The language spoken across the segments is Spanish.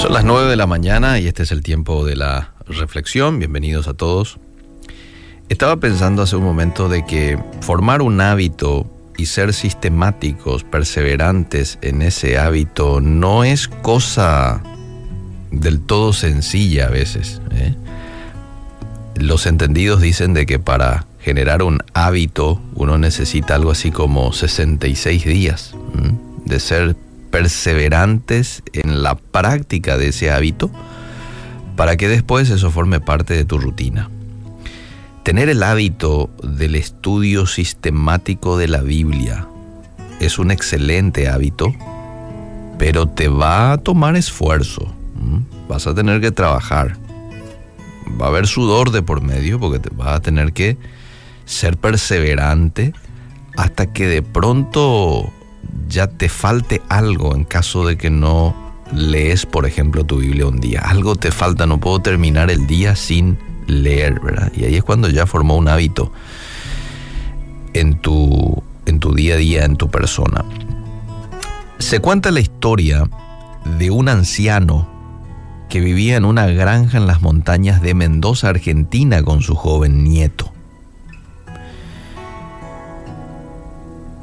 Son las 9 de la mañana y este es el tiempo de la reflexión. Bienvenidos a todos. Estaba pensando hace un momento de que formar un hábito y ser sistemáticos, perseverantes en ese hábito no es cosa del todo sencilla a veces. ¿eh? Los entendidos dicen de que para generar un hábito uno necesita algo así como 66 días de ser perseverantes en la práctica de ese hábito para que después eso forme parte de tu rutina. Tener el hábito del estudio sistemático de la Biblia es un excelente hábito, pero te va a tomar esfuerzo. Vas a tener que trabajar. Va a haber sudor de por medio porque te vas a tener que ser perseverante hasta que de pronto ya te falte algo en caso de que no lees, por ejemplo, tu Biblia un día. Algo te falta, no puedo terminar el día sin leer, ¿verdad? Y ahí es cuando ya formó un hábito en tu, en tu día a día, en tu persona. Se cuenta la historia de un anciano que vivía en una granja en las montañas de Mendoza, Argentina, con su joven nieto.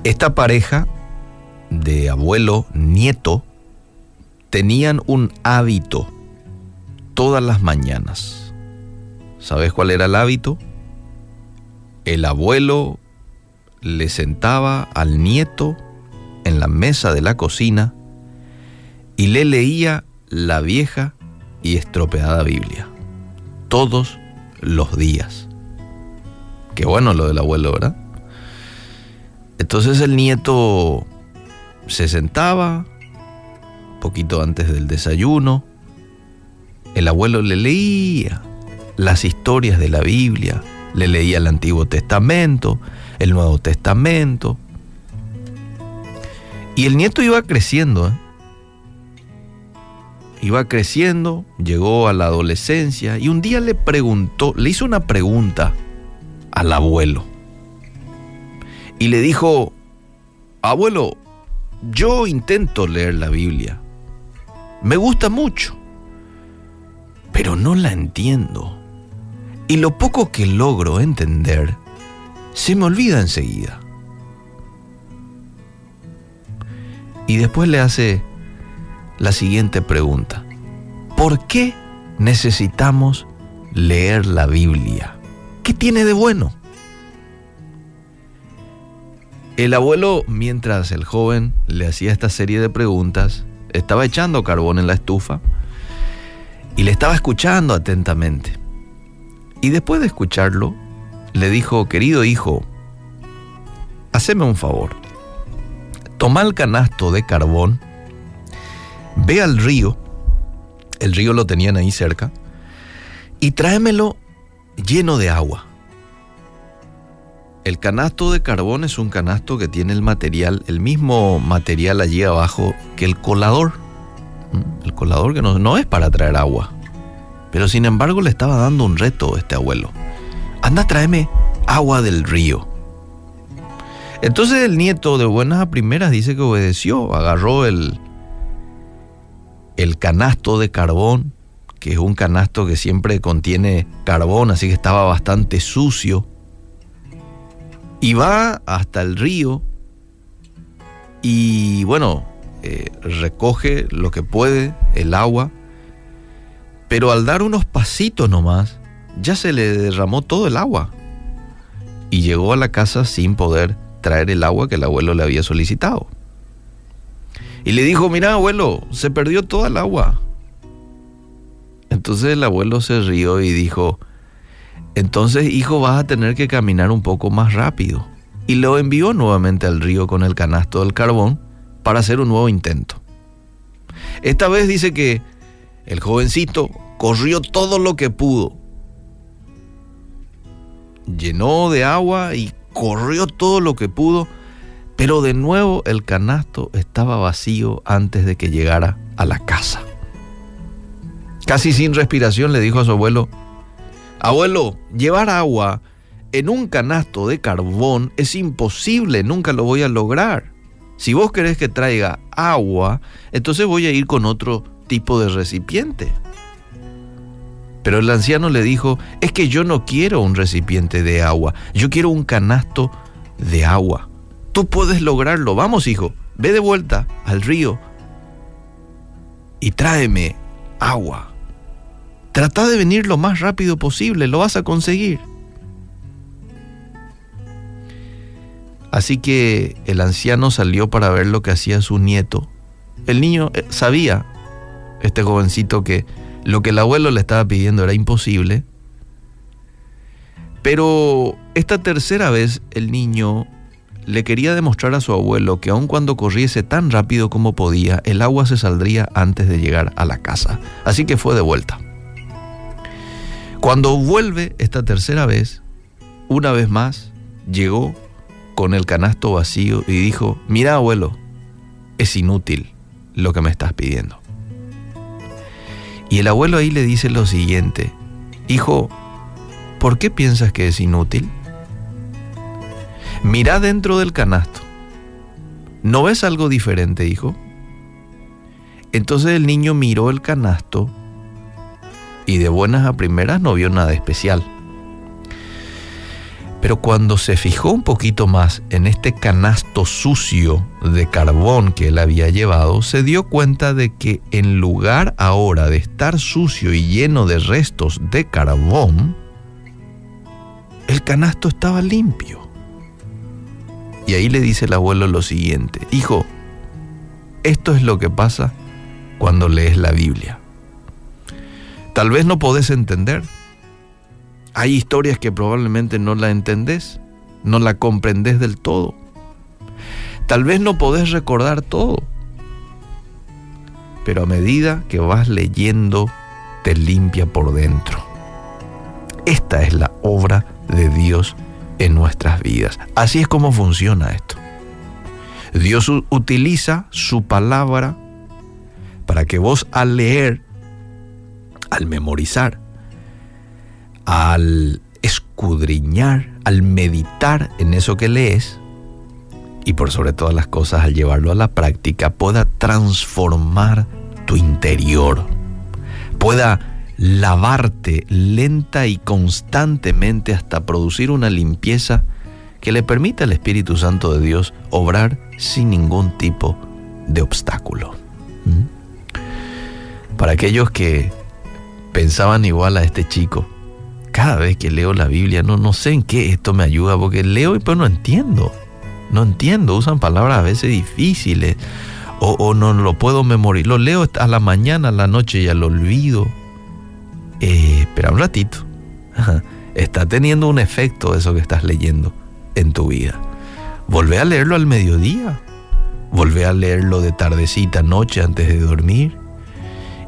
Esta pareja de abuelo, nieto, tenían un hábito todas las mañanas. ¿Sabes cuál era el hábito? El abuelo le sentaba al nieto en la mesa de la cocina y le leía la vieja y estropeada Biblia. Todos los días. Qué bueno lo del abuelo, ¿verdad? Entonces el nieto se sentaba poquito antes del desayuno. El abuelo le leía las historias de la Biblia, le leía el Antiguo Testamento, el Nuevo Testamento. Y el nieto iba creciendo, ¿eh? iba creciendo, llegó a la adolescencia y un día le preguntó, le hizo una pregunta al abuelo. Y le dijo, abuelo, yo intento leer la Biblia. Me gusta mucho, pero no la entiendo. Y lo poco que logro entender se me olvida enseguida. Y después le hace la siguiente pregunta. ¿Por qué necesitamos leer la Biblia? ¿Qué tiene de bueno? El abuelo, mientras el joven le hacía esta serie de preguntas, estaba echando carbón en la estufa y le estaba escuchando atentamente. Y después de escucharlo, le dijo, querido hijo, haceme un favor. Toma el canasto de carbón, ve al río, el río lo tenían ahí cerca, y tráemelo lleno de agua. El canasto de carbón es un canasto que tiene el material, el mismo material allí abajo que el colador. El colador que no, no es para traer agua. Pero sin embargo le estaba dando un reto a este abuelo. Anda, tráeme agua del río. Entonces el nieto de buenas a primeras dice que obedeció, agarró el, el canasto de carbón, que es un canasto que siempre contiene carbón, así que estaba bastante sucio y va hasta el río y bueno, eh, recoge lo que puede, el agua, pero al dar unos pasitos nomás, ya se le derramó todo el agua y llegó a la casa sin poder traer el agua que el abuelo le había solicitado. Y le dijo, mira abuelo, se perdió toda el agua. Entonces el abuelo se rió y dijo, entonces, hijo, vas a tener que caminar un poco más rápido. Y lo envió nuevamente al río con el canasto del carbón para hacer un nuevo intento. Esta vez dice que el jovencito corrió todo lo que pudo. Llenó de agua y corrió todo lo que pudo, pero de nuevo el canasto estaba vacío antes de que llegara a la casa. Casi sin respiración le dijo a su abuelo, Abuelo, llevar agua en un canasto de carbón es imposible, nunca lo voy a lograr. Si vos querés que traiga agua, entonces voy a ir con otro tipo de recipiente. Pero el anciano le dijo, es que yo no quiero un recipiente de agua, yo quiero un canasto de agua. Tú puedes lograrlo, vamos hijo, ve de vuelta al río y tráeme agua. Trata de venir lo más rápido posible, lo vas a conseguir. Así que el anciano salió para ver lo que hacía su nieto. El niño eh, sabía, este jovencito, que lo que el abuelo le estaba pidiendo era imposible. Pero esta tercera vez el niño le quería demostrar a su abuelo que aun cuando corriese tan rápido como podía, el agua se saldría antes de llegar a la casa. Así que fue de vuelta. Cuando vuelve esta tercera vez, una vez más, llegó con el canasto vacío y dijo, mira abuelo, es inútil lo que me estás pidiendo. Y el abuelo ahí le dice lo siguiente, hijo, ¿por qué piensas que es inútil? Mira dentro del canasto. ¿No ves algo diferente, hijo? Entonces el niño miró el canasto y de buenas a primeras no vio nada especial. Pero cuando se fijó un poquito más en este canasto sucio de carbón que él había llevado, se dio cuenta de que en lugar ahora de estar sucio y lleno de restos de carbón, el canasto estaba limpio. Y ahí le dice el abuelo lo siguiente, hijo, esto es lo que pasa cuando lees la Biblia. Tal vez no podés entender, hay historias que probablemente no la entendés, no la comprendés del todo. Tal vez no podés recordar todo, pero a medida que vas leyendo, te limpia por dentro. Esta es la obra de Dios en nuestras vidas. Así es como funciona esto. Dios utiliza su palabra para que vos al leer, al memorizar, al escudriñar, al meditar en eso que lees y por sobre todas las cosas al llevarlo a la práctica pueda transformar tu interior, pueda lavarte lenta y constantemente hasta producir una limpieza que le permita al Espíritu Santo de Dios obrar sin ningún tipo de obstáculo. ¿Mm? Para aquellos que pensaban igual a este chico, cada vez que leo la Biblia, no, no sé en qué esto me ayuda, porque leo y pues no entiendo. No entiendo, usan palabras a veces difíciles o, no lo puedo memorizar. Lo leo a la mañana, a la noche ya lo olvido. Eh, espera un ratito. Está teniendo un efecto eso que estás leyendo en tu vida. Volvé a leerlo al mediodía. Volvé a leerlo de tardecita, noche, antes de dormir.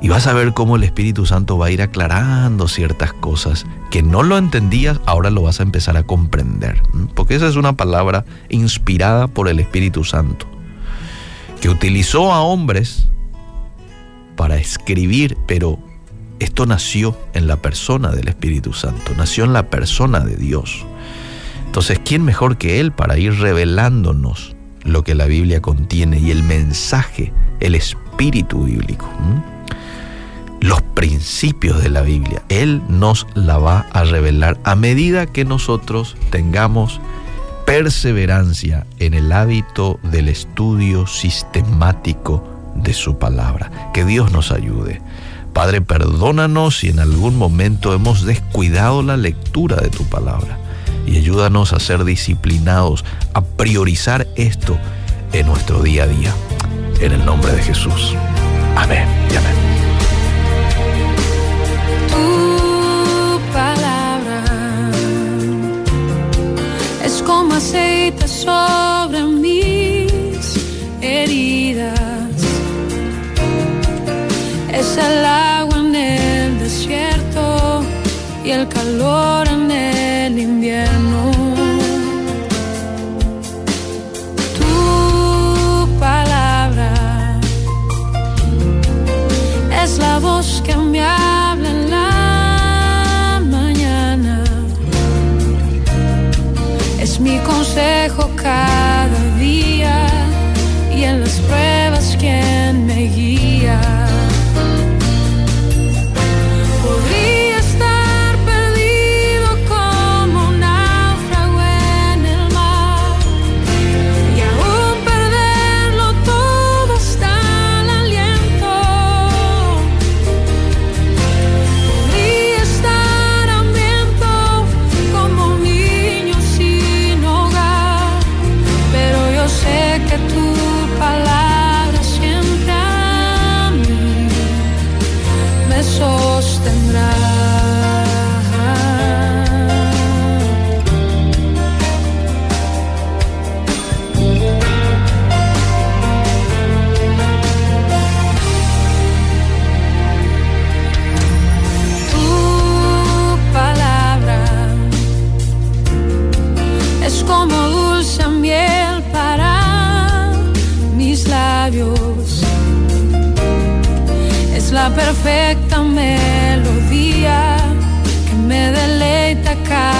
Y vas a ver cómo el Espíritu Santo va a ir aclarando ciertas cosas que no lo entendías, ahora lo vas a empezar a comprender. Porque esa es una palabra inspirada por el Espíritu Santo, que utilizó a hombres para escribir, pero esto nació en la persona del Espíritu Santo, nació en la persona de Dios. Entonces, ¿quién mejor que Él para ir revelándonos lo que la Biblia contiene y el mensaje, el espíritu bíblico? Los principios de la Biblia. Él nos la va a revelar a medida que nosotros tengamos perseverancia en el hábito del estudio sistemático de su palabra. Que Dios nos ayude. Padre, perdónanos si en algún momento hemos descuidado la lectura de tu palabra y ayúdanos a ser disciplinados, a priorizar esto en nuestro día a día. En el nombre de Jesús. Amén y amén. 的说 cada día y en las pruebas perfecta melodía que me deleita cada